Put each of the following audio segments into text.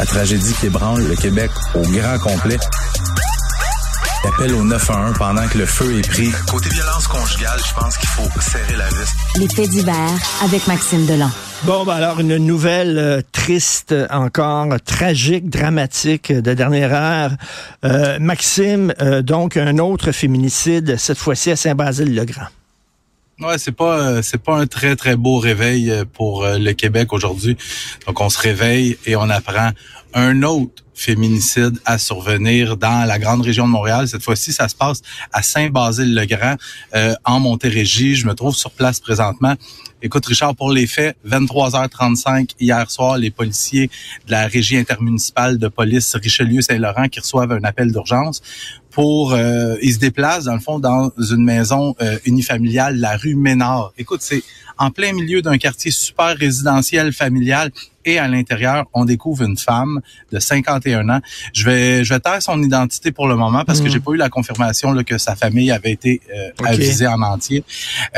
La tragédie qui ébranle le Québec au grand complet. Appel au 911 pendant que le feu est pris. Côté violence conjugale, je pense qu'il faut serrer la vis. Les faits divers avec Maxime Delan. Bon, ben alors une nouvelle euh, triste encore, tragique, dramatique de dernière heure. Euh, Maxime, euh, donc un autre féminicide, cette fois-ci à Saint-Basile-le-Grand. Ouais, c'est pas c'est pas un très très beau réveil pour le Québec aujourd'hui. Donc on se réveille et on apprend un autre féminicide à survenir dans la grande région de Montréal. Cette fois-ci, ça se passe à Saint-Basile-le-Grand, euh, en Montérégie. Je me trouve sur place présentement. Écoute, Richard, pour les faits, 23h35 hier soir, les policiers de la régie intermunicipale de police Richelieu-Saint-Laurent qui reçoivent un appel d'urgence pour euh, ils se déplacent dans le fond dans une maison euh, unifamiliale, la rue Ménard. Écoute, c'est en plein milieu d'un quartier super résidentiel familial et à l'intérieur, on découvre une femme de 51 ans. Je vais je vais taire son identité pour le moment parce que hmm. j'ai pas eu la confirmation là, que sa famille avait été euh, avisée en entier.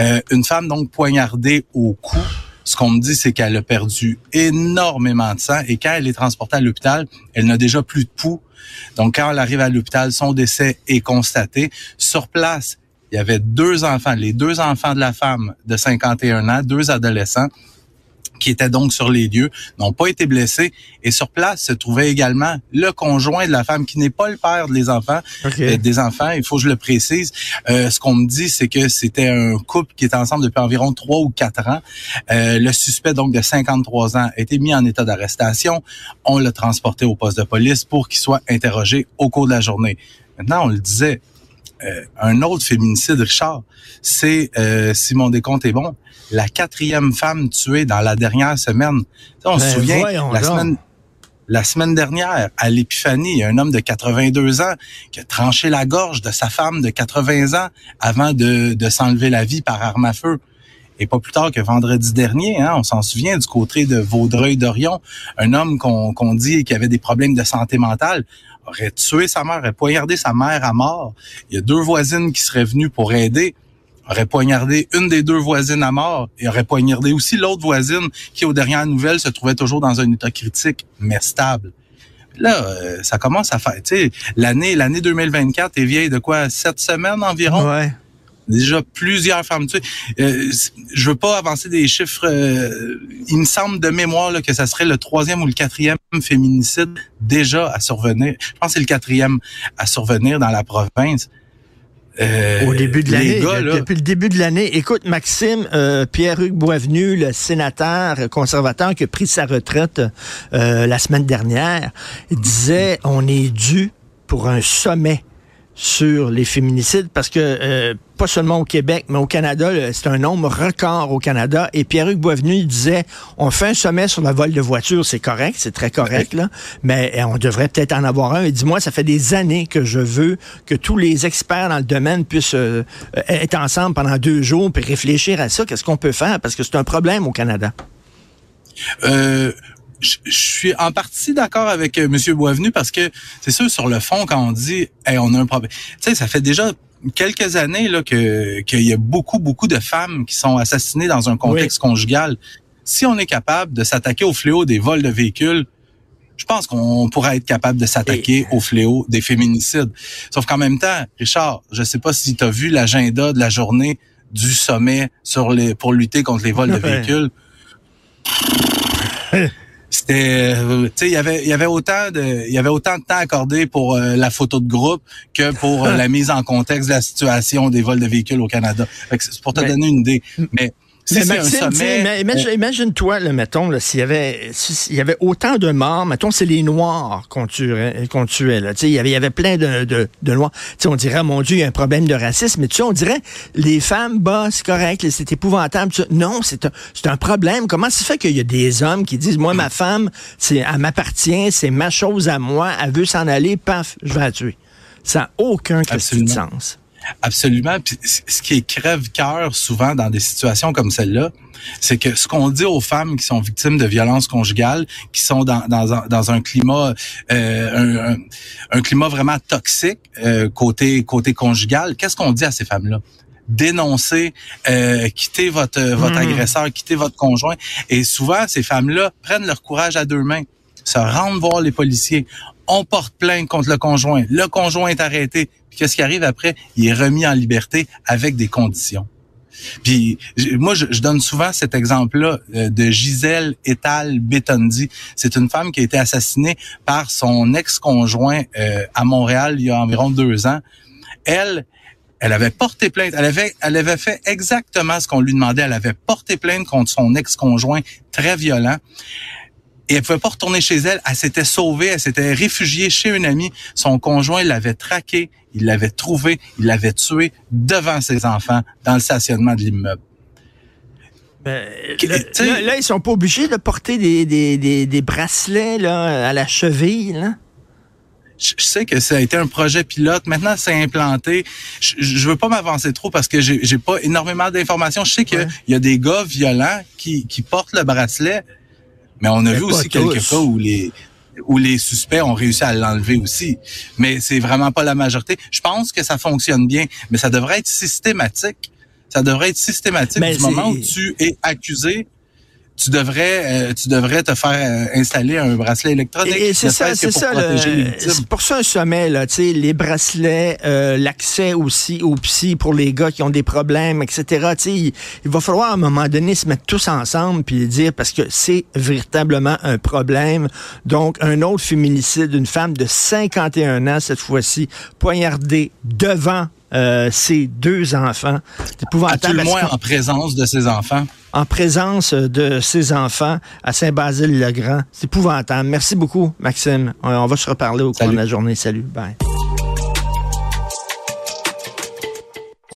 Euh, une femme donc poignardée au cou. Ce qu'on me dit, c'est qu'elle a perdu énormément de sang et quand elle est transportée à l'hôpital, elle n'a déjà plus de pouls. Donc, quand elle arrive à l'hôpital, son décès est constaté. Sur place, il y avait deux enfants, les deux enfants de la femme de 51 ans, deux adolescents qui étaient donc sur les lieux, n'ont pas été blessés. Et sur place se trouvait également le conjoint de la femme, qui n'est pas le père des enfants, euh, des enfants. Il faut que je le précise. Euh, ce qu'on me dit, c'est que c'était un couple qui était ensemble depuis environ trois ou quatre ans. Euh, le suspect, donc de 53 ans, a été mis en état d'arrestation. On l'a transporté au poste de police pour qu'il soit interrogé au cours de la journée. Maintenant, on le disait, euh, un autre féminicide, Richard, c'est, euh, si mon décompte est bon, la quatrième femme tuée dans la dernière semaine. on se ben, souvient, la semaine, la semaine dernière, à l'Épiphanie, il y a un homme de 82 ans qui a tranché la gorge de sa femme de 80 ans avant de, de s'enlever la vie par arme à feu. Et pas plus tard que vendredi dernier, hein, on s'en souvient du côté de Vaudreuil-Dorion, un homme qu'on dit qui avait des problèmes de santé mentale aurait tué sa mère, aurait poignardé sa mère à mort. Il y a deux voisines qui seraient venues pour aider aurait poignardé une des deux voisines à mort et aurait poignardé aussi l'autre voisine qui, aux dernières nouvelles, se trouvait toujours dans un état critique, mais stable. Là, euh, ça commence à faire, l'année, l'année 2024 est vieille de quoi? Sept semaines environ? Déjà plusieurs femmes tuées. Euh, je veux pas avancer des chiffres. Euh, il me semble de mémoire là, que ça serait le troisième ou le quatrième féminicide déjà à survenir. Je pense que c'est le quatrième à survenir dans la province. Euh, Au début de l'année, depuis le début de l'année. Écoute, Maxime, euh, Pierre-Hugues Boisvenu, le sénateur conservateur qui a pris sa retraite euh, la semaine dernière, disait on est dû pour un sommet sur les féminicides parce que euh, pas seulement au Québec, mais au Canada, c'est un nombre record au Canada. Et Pierre-Hugues Boisvenu disait, on fait un sommet sur la vol de voiture, c'est correct, c'est très correct, là, mais eh, on devrait peut-être en avoir un. Et dis-moi, ça fait des années que je veux que tous les experts dans le domaine puissent euh, être ensemble pendant deux jours puis réfléchir à ça. Qu'est-ce qu'on peut faire? Parce que c'est un problème au Canada. Euh, je, suis en partie d'accord avec euh, M. Boisvenu parce que c'est sûr, sur le fond, quand on dit hey, on a un problème, tu sais, ça fait déjà quelques années là que qu'il y a beaucoup, beaucoup de femmes qui sont assassinées dans un contexte conjugal. Si on est capable de s'attaquer au fléau des vols de véhicules, je pense qu'on pourrait être capable de s'attaquer au fléau des féminicides. Sauf qu'en même temps, Richard, je sais pas si tu as vu l'agenda de la journée du sommet sur les pour lutter contre les vols de véhicules. c'était euh, tu sais il y avait il y avait autant de il y avait autant de temps accordé pour euh, la photo de groupe que pour euh, la mise en contexte de la situation des vols de véhicules au Canada. C'est pour te donner une idée. Mais mais imagine, toi mettons, s'il y avait, s'il y avait autant de morts, mettons, c'est les Noirs qu'on tuait, qu'on tuait, là. il y avait, il y avait plein de, de, de Noirs. on dirait, mon Dieu, il y a un problème de racisme. Mais tu sais, on dirait, les femmes, bah, c'est correct, c'est épouvantable. Non, c'est un, c'est un problème. Comment ça fait qu'il y a des hommes qui disent, moi, ma femme, c'est, elle m'appartient, c'est ma chose à moi, elle veut s'en aller, paf, je vais la tuer. Ça n'a aucun sens. Absolument. Puis, ce qui est crève-cœur souvent dans des situations comme celle-là, c'est que ce qu'on dit aux femmes qui sont victimes de violences conjugales, qui sont dans, dans, un, dans un climat euh, un, climat vraiment toxique euh, côté côté conjugal, qu'est-ce qu'on dit à ces femmes-là? dénoncer, euh, quitter votre votre hmm. agresseur, quitter votre conjoint. Et souvent, ces femmes-là prennent leur courage à deux mains. Se rendent voir les policiers. On porte plainte contre le conjoint. Le conjoint est arrêté. Puis qu'est-ce qui arrive après? Il est remis en liberté avec des conditions. Puis moi, je, donne souvent cet exemple-là euh, de Gisèle Etal Betondi. C'est une femme qui a été assassinée par son ex-conjoint euh, à Montréal il y a environ deux ans. Elle, elle avait porté plainte. Elle avait, elle avait fait exactement ce qu'on lui demandait. Elle avait porté plainte contre son ex-conjoint très violent. Et elle pouvait pas retourner chez elle. Elle s'était sauvée. Elle s'était réfugiée chez une amie. Son conjoint l'avait traquée. Il l'avait trouvée. Il l'avait tuée devant ses enfants dans le stationnement de l'immeuble. Ben, là, là, ils sont pas obligés de porter des, des, des, bracelets là, à la cheville. Là je sais que ça a été un projet pilote. Maintenant, c'est implanté. Je, je veux pas m'avancer trop parce que j'ai pas énormément d'informations. Je sais qu'il y a des gars violents qui, qui portent le bracelet, mais on a vu aussi quelques cas où les où les suspects ont réussi à l'enlever aussi. Mais c'est vraiment pas la majorité. Je pense que ça fonctionne bien, mais ça devrait être systématique. Ça devrait être systématique du moment où tu es accusé tu devrais, euh, tu devrais te faire euh, installer un bracelet électronique. Et, c'est ça, c'est ça. C'est pour ça un sommet là, tu sais, les bracelets, euh, l'accès aussi au psy pour les gars qui ont des problèmes, etc. Tu sais, il, va falloir à un moment donné se mettre tous ensemble puis dire parce que c'est véritablement un problème. Donc un autre féminicide, une femme de 51 ans cette fois-ci, poignardée devant euh, ses deux enfants. C'est épouvantable. À tout le moins en présence de ses enfants? En présence de ses enfants à Saint-Basile-le-Grand. C'est épouvantable. Merci beaucoup, Maxime. On va se reparler au cours de la journée. Salut. Bye.